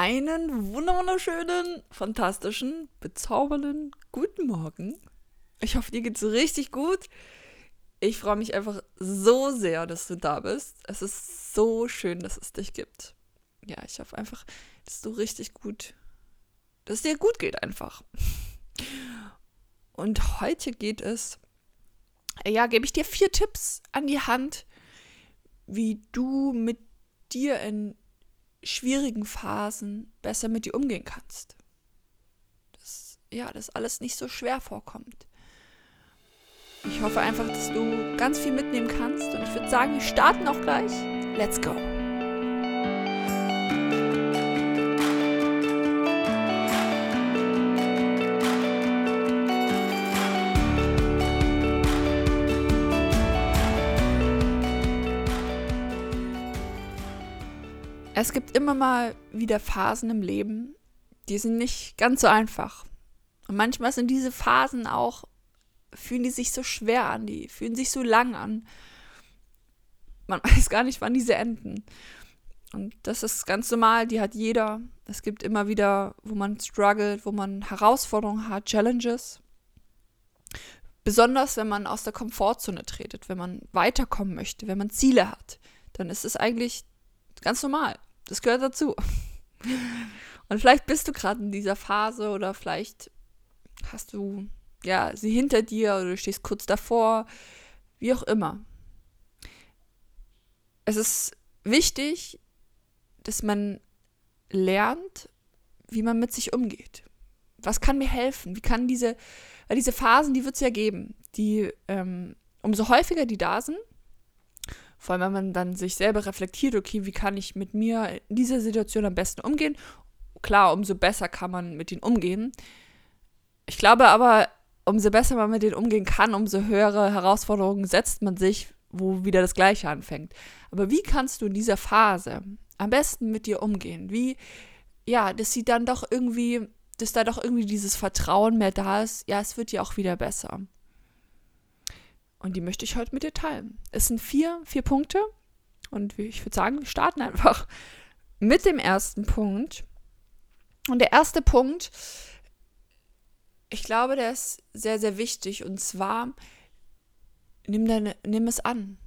Einen wunderschönen, fantastischen, bezaubernden guten Morgen. Ich hoffe, dir geht's richtig gut. Ich freue mich einfach so sehr, dass du da bist. Es ist so schön, dass es dich gibt. Ja, ich hoffe einfach, dass du richtig gut, dass es dir gut geht einfach. Und heute geht es, ja, gebe ich dir vier Tipps an die Hand, wie du mit dir in schwierigen Phasen besser mit dir umgehen kannst. Dass, ja, das alles nicht so schwer vorkommt. Ich hoffe einfach, dass du ganz viel mitnehmen kannst und ich würde sagen, wir starten auch gleich. Let's go! Es gibt immer mal wieder Phasen im Leben, die sind nicht ganz so einfach. Und manchmal sind diese Phasen auch, fühlen die sich so schwer an, die fühlen sich so lang an. Man weiß gar nicht, wann diese enden. Und das ist ganz normal, die hat jeder. Es gibt immer wieder, wo man struggelt, wo man Herausforderungen hat, Challenges. Besonders, wenn man aus der Komfortzone tretet, wenn man weiterkommen möchte, wenn man Ziele hat, dann ist es eigentlich ganz normal. Das gehört dazu. Und vielleicht bist du gerade in dieser Phase oder vielleicht hast du ja sie hinter dir oder du stehst kurz davor, wie auch immer. Es ist wichtig, dass man lernt, wie man mit sich umgeht. Was kann mir helfen? Wie kann diese, weil diese Phasen, die wird es ja geben, die ähm, umso häufiger die da sind, vor allem, wenn man dann sich selber reflektiert, okay, wie kann ich mit mir in dieser Situation am besten umgehen? Klar, umso besser kann man mit ihnen umgehen. Ich glaube aber, umso besser man mit denen umgehen kann, umso höhere Herausforderungen setzt man sich, wo wieder das Gleiche anfängt. Aber wie kannst du in dieser Phase am besten mit dir umgehen? Wie, ja, dass sie dann doch irgendwie, dass da doch irgendwie dieses Vertrauen mehr da ist, ja, es wird ja auch wieder besser. Und die möchte ich heute mit dir teilen. Es sind vier, vier Punkte. Und ich würde sagen, wir starten einfach mit dem ersten Punkt. Und der erste Punkt, ich glaube, der ist sehr, sehr wichtig. Und zwar, nimm, deine, nimm es an.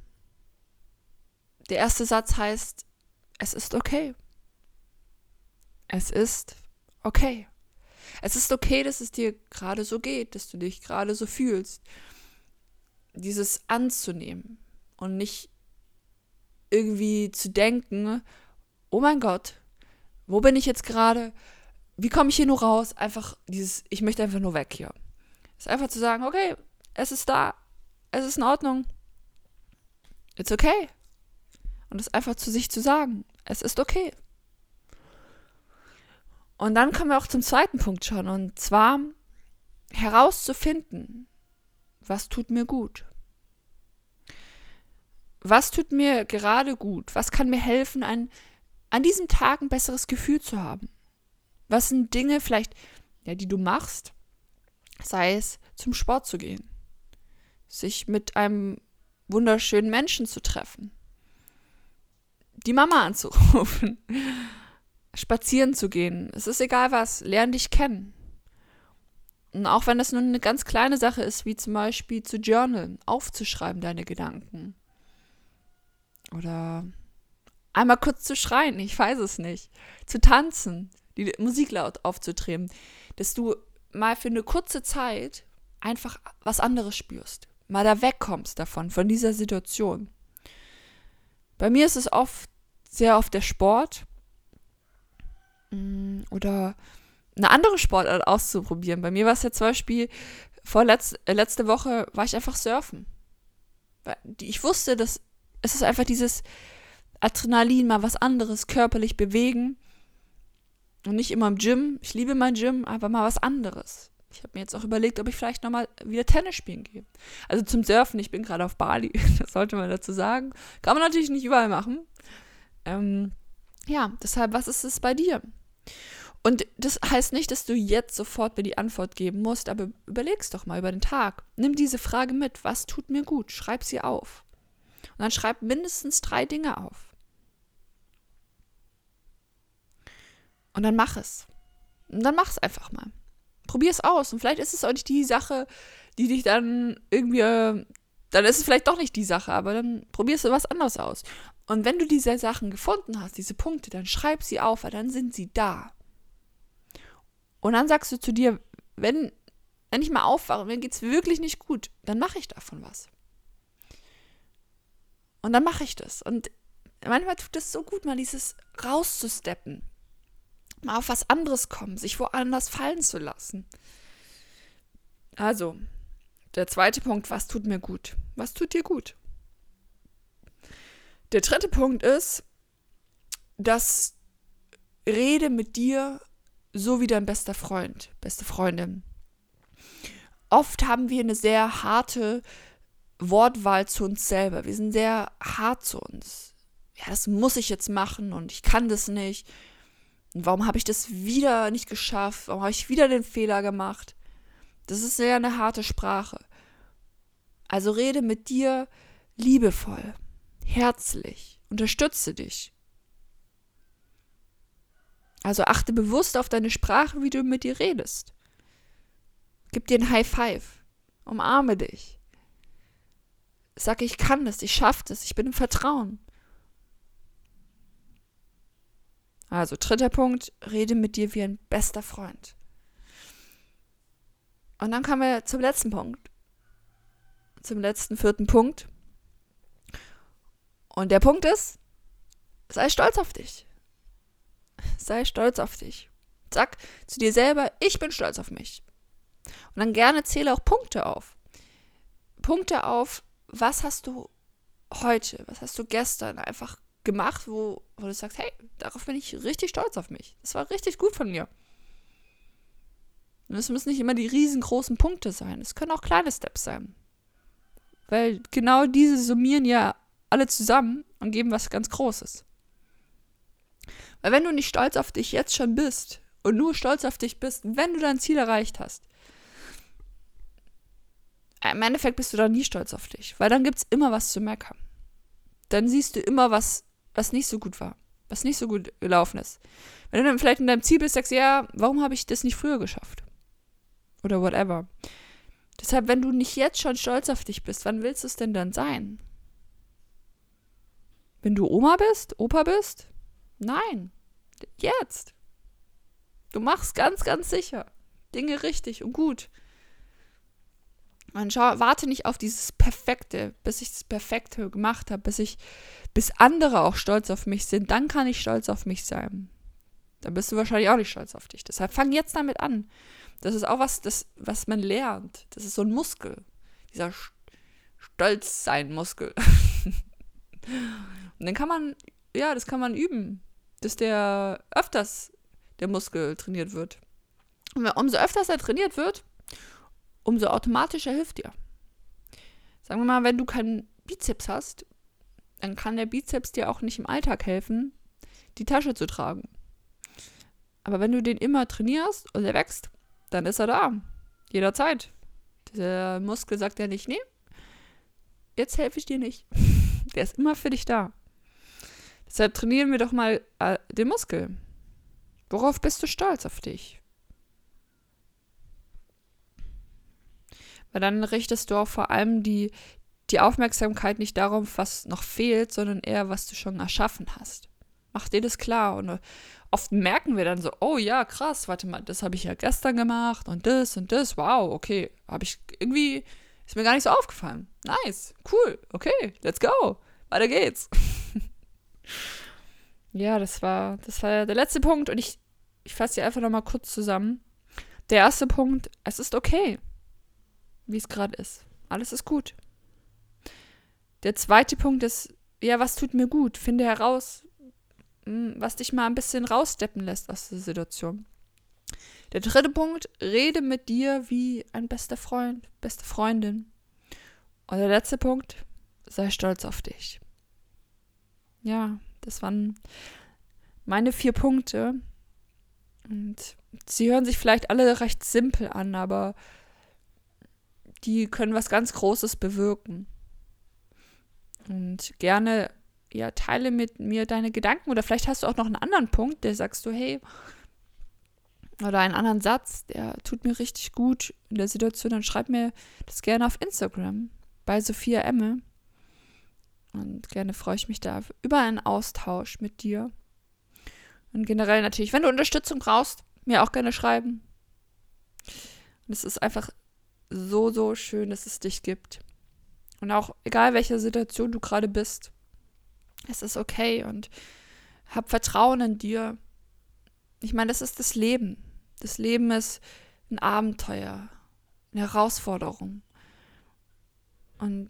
Der erste Satz heißt, es ist okay. Es ist okay. Es ist okay, dass es dir gerade so geht, dass du dich gerade so fühlst dieses anzunehmen und nicht irgendwie zu denken, oh mein Gott, wo bin ich jetzt gerade? Wie komme ich hier nur raus? Einfach dieses, ich möchte einfach nur weg hier. ist einfach zu sagen, okay, es ist da, es ist in Ordnung, it's okay. Und es einfach zu sich zu sagen, es ist okay. Und dann kommen wir auch zum zweiten Punkt schon, und zwar herauszufinden, was tut mir gut? Was tut mir gerade gut? Was kann mir helfen, ein, an diesem Tag ein besseres Gefühl zu haben? Was sind Dinge vielleicht, ja, die du machst? Sei es zum Sport zu gehen, sich mit einem wunderschönen Menschen zu treffen, die Mama anzurufen, spazieren zu gehen. Es ist egal was, lern dich kennen. Und auch wenn das nur eine ganz kleine Sache ist, wie zum Beispiel zu journalen, aufzuschreiben deine Gedanken. Oder einmal kurz zu schreien, ich weiß es nicht. Zu tanzen, die Musik laut aufzutreten. Dass du mal für eine kurze Zeit einfach was anderes spürst. Mal da wegkommst davon, von dieser Situation. Bei mir ist es oft, sehr oft der Sport. Mm, oder eine andere Sportart auszuprobieren. Bei mir war es ja zum Beispiel, vorletz, äh, letzte Woche war ich einfach surfen. Ich wusste, dass es ist einfach dieses Adrenalin, mal was anderes, körperlich bewegen. Und nicht immer im Gym. Ich liebe mein Gym, aber mal was anderes. Ich habe mir jetzt auch überlegt, ob ich vielleicht nochmal wieder Tennis spielen gehe. Also zum Surfen, ich bin gerade auf Bali, das sollte man dazu sagen. Kann man natürlich nicht überall machen. Ähm, ja, deshalb, was ist es bei dir? Und das heißt nicht, dass du jetzt sofort mir die Antwort geben musst, aber überlegst doch mal über den Tag. Nimm diese Frage mit. Was tut mir gut? Schreib sie auf. Und dann schreib mindestens drei Dinge auf. Und dann mach es. Und dann mach es einfach mal. Probier es aus. Und vielleicht ist es auch nicht die Sache, die dich dann irgendwie, äh, dann ist es vielleicht doch nicht die Sache, aber dann probierst du was anderes aus. Und wenn du diese Sachen gefunden hast, diese Punkte, dann schreib sie auf, weil dann sind sie da. Und dann sagst du zu dir, wenn, wenn ich mal aufwache, mir geht es wirklich nicht gut, dann mache ich davon was. Und dann mache ich das. Und manchmal tut es so gut, mal dieses rauszusteppen. Mal auf was anderes kommen, sich woanders fallen zu lassen. Also, der zweite Punkt, was tut mir gut? Was tut dir gut? Der dritte Punkt ist, dass rede mit dir so wie dein bester Freund, beste Freundin. Oft haben wir eine sehr harte Wortwahl zu uns selber. Wir sind sehr hart zu uns. Ja, das muss ich jetzt machen und ich kann das nicht. Und warum habe ich das wieder nicht geschafft? Warum habe ich wieder den Fehler gemacht? Das ist sehr eine harte Sprache. Also rede mit dir liebevoll, herzlich, unterstütze dich. Also achte bewusst auf deine Sprache, wie du mit dir redest. Gib dir ein High Five. Umarme dich. Sag, ich kann das, ich schaffe das, ich bin im Vertrauen. Also dritter Punkt, rede mit dir wie ein bester Freund. Und dann kommen wir zum letzten Punkt. Zum letzten vierten Punkt. Und der Punkt ist, sei stolz auf dich. Sei stolz auf dich. Sag zu dir selber, ich bin stolz auf mich. Und dann gerne zähle auch Punkte auf. Punkte auf, was hast du heute, was hast du gestern einfach gemacht, wo, wo du sagst, hey, darauf bin ich richtig stolz auf mich. Das war richtig gut von mir. Und es müssen nicht immer die riesengroßen Punkte sein. Es können auch kleine Steps sein. Weil genau diese summieren ja alle zusammen und geben was ganz Großes. Weil wenn du nicht stolz auf dich jetzt schon bist und nur stolz auf dich bist, wenn du dein Ziel erreicht hast, im Endeffekt bist du dann nie stolz auf dich, weil dann gibt es immer was zu meckern. Dann siehst du immer was, was nicht so gut war, was nicht so gut gelaufen ist. Wenn du dann vielleicht in deinem Ziel bist, sagst du, ja, warum habe ich das nicht früher geschafft? Oder whatever. Deshalb, wenn du nicht jetzt schon stolz auf dich bist, wann willst du es denn dann sein? Wenn du Oma bist, Opa bist? Nein. Jetzt. Du machst ganz, ganz sicher Dinge richtig und gut. Und schau, warte nicht auf dieses Perfekte, bis ich das Perfekte gemacht habe, bis ich, bis andere auch stolz auf mich sind, dann kann ich stolz auf mich sein. Dann bist du wahrscheinlich auch nicht stolz auf dich. Deshalb fang jetzt damit an. Das ist auch was, das, was man lernt. Das ist so ein Muskel. Dieser Stolzsein-Muskel. Und dann kann man, ja, das kann man üben, dass der öfters der Muskel trainiert wird. Und umso öfters er trainiert wird, umso automatischer hilft dir. Sagen wir mal, wenn du keinen Bizeps hast, dann kann der Bizeps dir auch nicht im Alltag helfen, die Tasche zu tragen. Aber wenn du den immer trainierst und er wächst, dann ist er da. Jederzeit. Der Muskel sagt ja nicht, nee, jetzt helfe ich dir nicht. Der ist immer für dich da. Deshalb trainieren wir doch mal äh, den Muskel. Worauf bist du stolz auf dich? Weil dann richtest du auch vor allem die, die Aufmerksamkeit nicht darauf, was noch fehlt, sondern eher, was du schon erschaffen hast. Mach dir das klar. Und oft merken wir dann so, oh ja, krass, warte mal, das habe ich ja gestern gemacht und das und das. Wow, okay. Habe ich irgendwie, ist mir gar nicht so aufgefallen. Nice, cool, okay, let's go. Weiter geht's. ja, das war, das war der letzte Punkt und ich, ich fasse dir einfach nochmal kurz zusammen. Der erste Punkt, es ist okay wie es gerade ist. Alles ist gut. Der zweite Punkt ist, ja, was tut mir gut? Finde heraus, hm, was dich mal ein bisschen raussteppen lässt aus der Situation. Der dritte Punkt, rede mit dir wie ein bester Freund, beste Freundin. Und der letzte Punkt, sei stolz auf dich. Ja, das waren meine vier Punkte. Und sie hören sich vielleicht alle recht simpel an, aber die können was ganz Großes bewirken. Und gerne, ja, teile mit mir deine Gedanken oder vielleicht hast du auch noch einen anderen Punkt, der sagst du, hey, oder einen anderen Satz, der tut mir richtig gut in der Situation, dann schreib mir das gerne auf Instagram bei Sophia Emme. Und gerne freue ich mich da über einen Austausch mit dir. Und generell natürlich, wenn du Unterstützung brauchst, mir auch gerne schreiben. Und es ist einfach so, so schön, dass es dich gibt. Und auch egal welcher Situation du gerade bist, es ist okay und hab Vertrauen in dir. Ich meine, das ist das Leben. Das Leben ist ein Abenteuer, eine Herausforderung. Und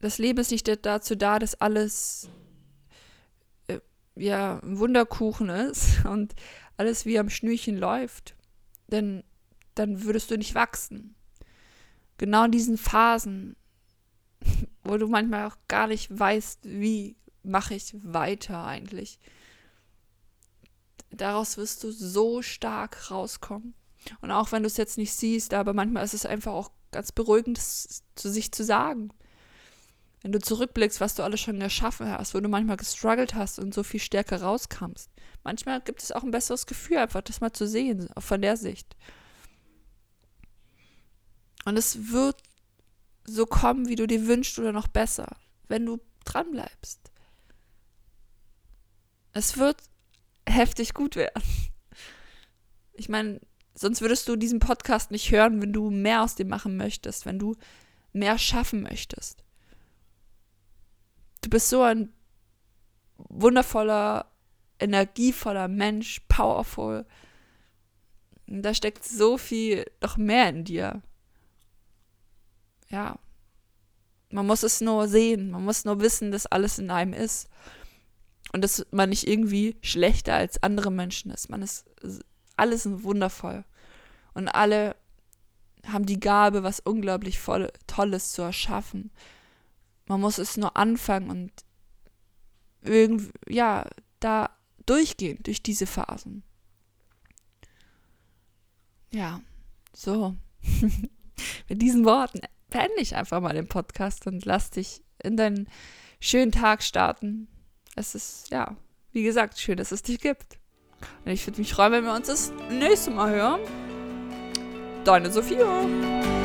das Leben ist nicht dazu da, dass alles äh, ja ein Wunderkuchen ist und alles wie am Schnürchen läuft. Denn dann würdest du nicht wachsen. Genau in diesen Phasen, wo du manchmal auch gar nicht weißt, wie mache ich weiter eigentlich. Daraus wirst du so stark rauskommen. Und auch wenn du es jetzt nicht siehst, aber manchmal ist es einfach auch ganz beruhigend, zu sich zu sagen. Wenn du zurückblickst, was du alles schon erschaffen hast, wo du manchmal gestruggelt hast und so viel stärker rauskamst. Manchmal gibt es auch ein besseres Gefühl, einfach das mal zu sehen, von der Sicht. Und es wird so kommen, wie du dir wünschst oder noch besser, wenn du dran bleibst. Es wird heftig gut werden. Ich meine, sonst würdest du diesen Podcast nicht hören, wenn du mehr aus dem machen möchtest, wenn du mehr schaffen möchtest. Du bist so ein wundervoller, energievoller Mensch, powerful. Da steckt so viel noch mehr in dir. Ja. Man muss es nur sehen, man muss nur wissen, dass alles in einem ist. Und dass man nicht irgendwie schlechter als andere Menschen ist. Man ist alles wundervoll. Und alle haben die Gabe, was unglaublich Tolles zu erschaffen. Man muss es nur anfangen und irgendwie, ja, da durchgehen, durch diese Phasen. Ja, so. Mit diesen Worten beende ich einfach mal den Podcast und lass dich in deinen schönen Tag starten. Es ist, ja, wie gesagt, schön, dass es dich gibt. Und ich würde mich freuen, wenn wir uns das nächste Mal hören. Deine Sophia.